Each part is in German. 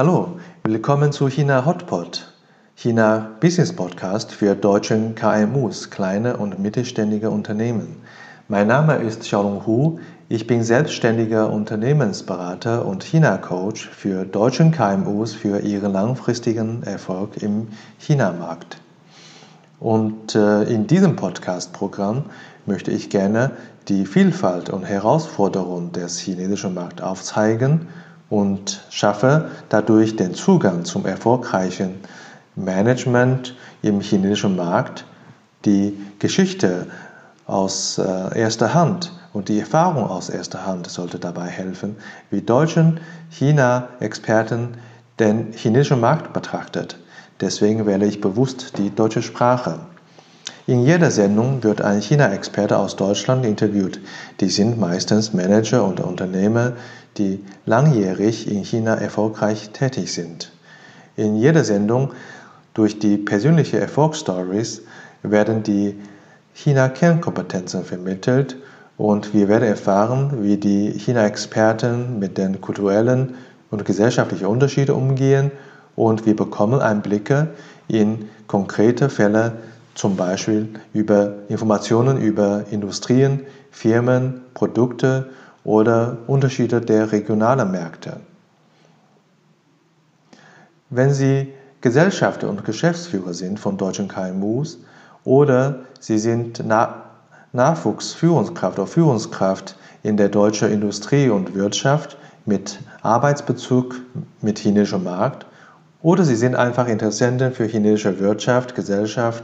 Hallo, willkommen zu China Hotpot, China Business Podcast für deutsche KMUs, kleine und mittelständige Unternehmen. Mein Name ist Xiaolong Hu, ich bin selbstständiger Unternehmensberater und China-Coach für deutsche KMUs für ihren langfristigen Erfolg im China-Markt. Und äh, in diesem Podcast-Programm möchte ich gerne die Vielfalt und Herausforderungen des chinesischen Markts aufzeigen und schaffe dadurch den Zugang zum erfolgreichen Management im chinesischen Markt, die Geschichte aus äh, erster Hand und die Erfahrung aus erster Hand sollte dabei helfen, wie deutschen China-Experten den chinesischen Markt betrachtet. Deswegen wähle ich bewusst die deutsche Sprache. In jeder Sendung wird ein China-Experte aus Deutschland interviewt. Die sind meistens Manager und Unternehmer, die langjährig in China erfolgreich tätig sind. In jeder Sendung durch die persönliche Erfolgsstories werden die China-Kernkompetenzen vermittelt und wir werden erfahren, wie die China-Experten mit den kulturellen und gesellschaftlichen Unterschieden umgehen und wir bekommen Einblicke in konkrete Fälle zum Beispiel über Informationen über Industrien, Firmen, Produkte oder Unterschiede der regionalen Märkte. Wenn Sie Gesellschafter und Geschäftsführer sind von deutschen KMUs oder Sie sind Na Nachwuchsführungskraft oder Führungskraft in der deutschen Industrie und Wirtschaft mit Arbeitsbezug mit chinesischem Markt oder Sie sind einfach Interessenten für chinesische Wirtschaft, Gesellschaft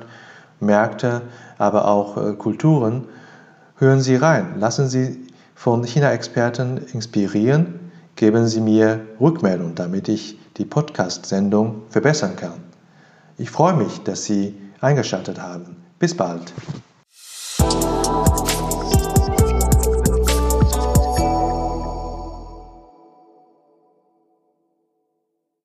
Märkte, aber auch äh, Kulturen. Hören Sie rein, lassen Sie von China-Experten inspirieren, geben Sie mir Rückmeldung, damit ich die Podcast-Sendung verbessern kann. Ich freue mich, dass Sie eingeschaltet haben. Bis bald.